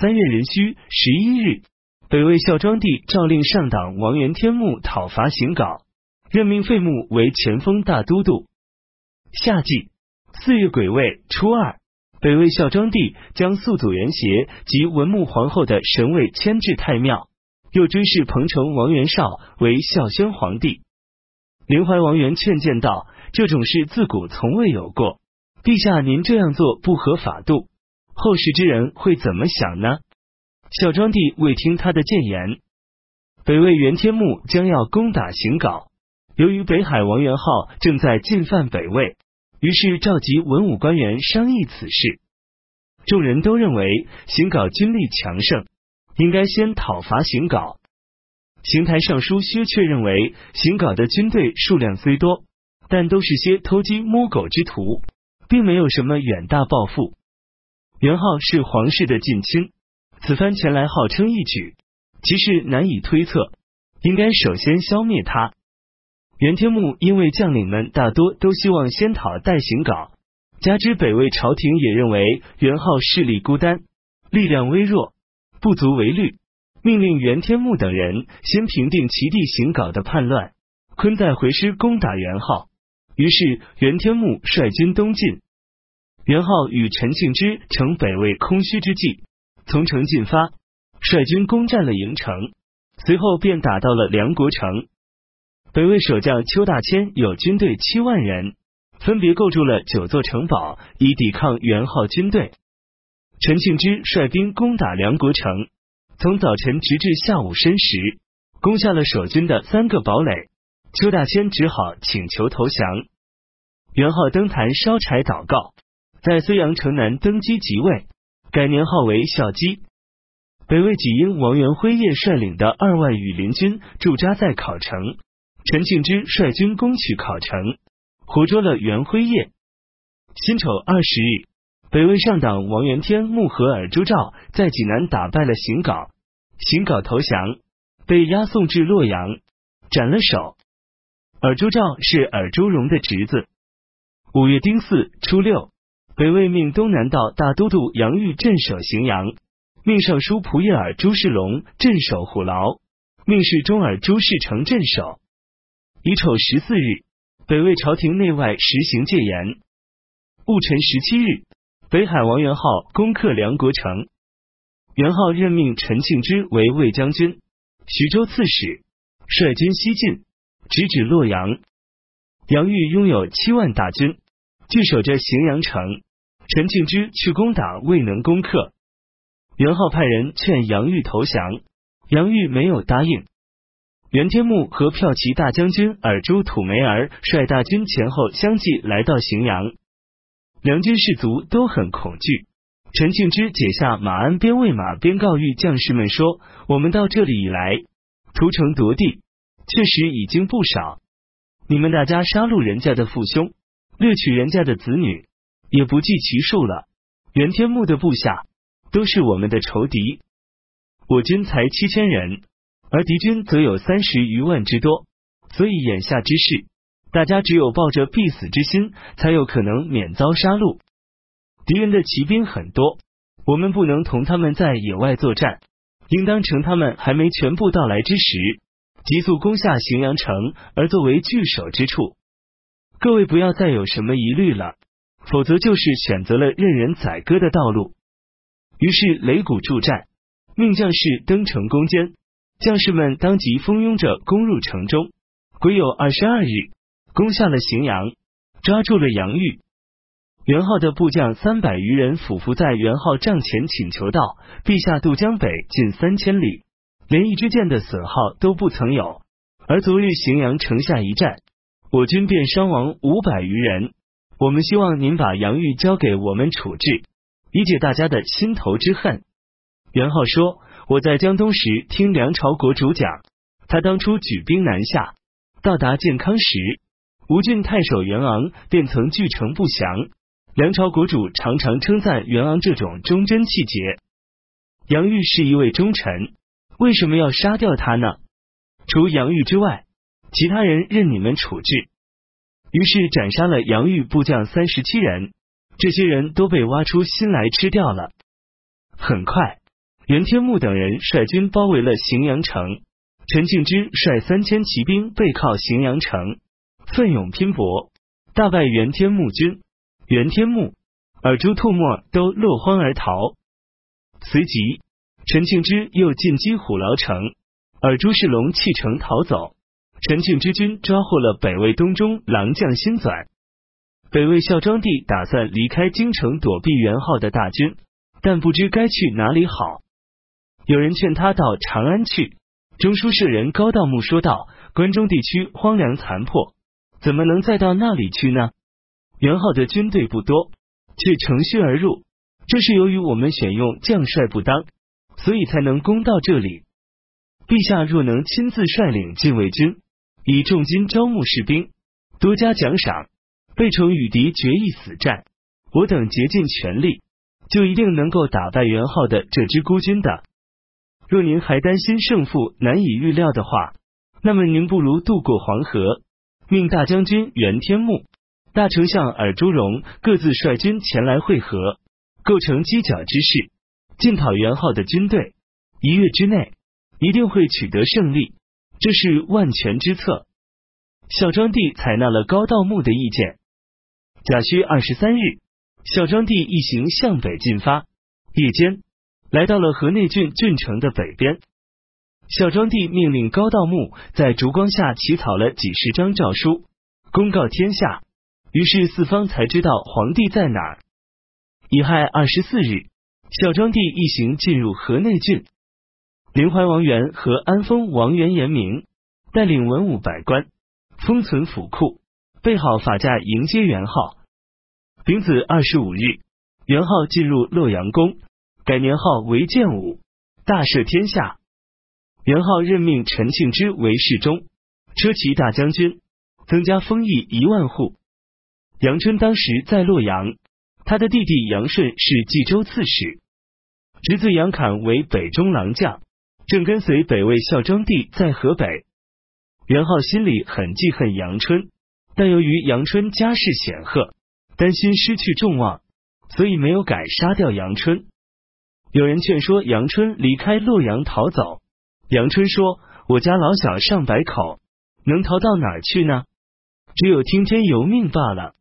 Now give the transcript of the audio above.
三月壬戌十一日，北魏孝庄帝诏令上党王元天穆讨伐邢稿，任命费穆为前锋大都督。夏季四月癸未初二，北魏孝庄帝将肃祖元协及文穆皇后的神位迁至太庙，又追谥彭城王元绍为孝宣皇帝。临淮王元劝谏道：“这种事自古从未有过，陛下您这样做不合法度，后世之人会怎么想呢？”孝庄帝未听他的谏言。北魏元天穆将要攻打邢稿。由于北海王元昊正在进犯北魏，于是召集文武官员商议此事。众人都认为邢稿军力强盛，应该先讨伐邢稿。邢台尚书薛却认为，邢稿的军队数量虽多，但都是些偷鸡摸狗之徒，并没有什么远大抱负。元昊是皇室的近亲，此番前来号称一举，其实难以推测，应该首先消灭他。袁天穆因为将领们大多都希望先讨代行稿，加之北魏朝廷也认为元昊势力孤单，力量微弱，不足为虑，命令袁天穆等人先平定其地行稿的叛乱，坤再回师攻打元昊。于是袁天穆率军东进，元昊与陈庆之乘北魏空虚之际，从城进发，率军攻占了营城，随后便打到了梁国城。北魏守将邱大千有军队七万人，分别构筑了九座城堡，以抵抗元昊军队。陈庆之率兵攻打梁国城，从早晨直至下午申时，攻下了守军的三个堡垒。邱大千只好请求投降。元昊登坛烧柴祷告，在睢阳城南登基即位，改年号为孝基。北魏己英王元辉业率领的二万羽林军驻扎在考城。陈庆之率军攻取考城，活捉了元辉业。辛丑二十日，北魏上党王元天穆和尔朱兆在济南打败了邢稿，邢稿投降，被押送至洛阳，斩了首。尔朱兆是尔朱荣的侄子。五月丁巳初六，北魏命东南道大都督杨玉镇守荥阳，命尚书仆射尔朱世龙镇守虎牢，命侍中尔朱世成镇守。乙丑十四日，北魏朝廷内外实行戒严。戊辰十七日，北海王元昊攻克梁国城，元昊任命陈庆之为魏将军、徐州刺史，率军西进，直指洛阳。杨玉拥有七万大军，据守着荥阳城。陈庆之去攻打，未能攻克。元昊派人劝杨玉投降，杨玉没有答应。袁天穆和骠骑大将军尔朱土梅儿率大军前后相继来到荥阳，两军士卒都很恐惧。陈庆之解下马鞍边喂马边告谕将士们说：“我们到这里以来，屠城夺地，确实已经不少。你们大家杀戮人家的父兄，掠取人家的子女，也不计其数了。袁天穆的部下都是我们的仇敌，我军才七千人。”而敌军则有三十余万之多，所以眼下之事，大家只有抱着必死之心，才有可能免遭杀戮。敌人的骑兵很多，我们不能同他们在野外作战，应当趁他们还没全部到来之时，急速攻下荥阳城，而作为据守之处。各位不要再有什么疑虑了，否则就是选择了任人宰割的道路。于是擂鼓助战，命将士登城攻坚。将士们当即蜂拥着攻入城中，癸酉二十二日，攻下了荥阳，抓住了杨玉。元昊的部将三百余人俯伏在元昊帐前，请求道：“陛下渡江北近三千里，连一支箭的损耗都不曾有。而昨日荥阳城下一战，我军便伤亡五百余人。我们希望您把杨玉交给我们处置，以解大家的心头之恨。”元昊说。我在江东时听梁朝国主讲，他当初举兵南下，到达建康时，吴郡太守袁昂便曾据城不降。梁朝国主常常称赞袁昂这种忠贞气节。杨玉是一位忠臣，为什么要杀掉他呢？除杨玉之外，其他人任你们处置。于是斩杀了杨玉部将三十七人，这些人都被挖出心来吃掉了。很快。袁天穆等人率军包围了荥阳城。陈庆之率三千骑兵背靠荥阳城，奋勇拼搏，大败袁天穆军。袁天穆、尔朱吐沫都落荒而逃。随即，陈庆之又进击虎牢城，尔朱世龙弃城逃走。陈庆之军抓获了北魏东中郎将辛纂。北魏孝庄帝打算离开京城躲避元昊的大军，但不知该去哪里好。有人劝他到长安去。中书舍人高道穆说道：“关中地区荒凉残破，怎么能再到那里去呢？元昊的军队不多，却乘虚而入，这是由于我们选用将帅不当，所以才能攻到这里。陛下若能亲自率领禁卫军，以重金招募士兵，多加奖赏，备城与敌决一死战，我等竭尽全力，就一定能够打败元昊的这支孤军的。”若您还担心胜负难以预料的话，那么您不如渡过黄河，命大将军袁天穆、大丞相尔朱荣各自率军前来会合，构成犄角之势，进讨元昊的军队。一月之内，一定会取得胜利，这是万全之策。孝庄帝采纳了高道穆的意见。甲戌二十三日，孝庄帝一行向北进发，夜间。来到了河内郡郡城的北边，孝庄帝命令高道穆在烛光下起草了几十张诏书，公告天下。于是四方才知道皇帝在哪儿。乙亥二十四日，孝庄帝一行进入河内郡，临淮王元和安丰王元延明带领文武百官，封存府库，备好法驾迎接元昊。丙子二十五日，元昊进入洛阳宫。改年号为建武，大赦天下。元昊任命陈庆之为侍中、车骑大将军，增加封邑一万户。杨春当时在洛阳，他的弟弟杨顺是冀州刺史，侄子杨侃为北中郎将，正跟随北魏孝庄帝在河北。元昊心里很记恨杨春，但由于杨春家世显赫，担心失去众望，所以没有敢杀掉杨春。有人劝说杨春离开洛阳逃走，杨春说：“我家老小上百口，能逃到哪儿去呢？只有听天由命罢了。”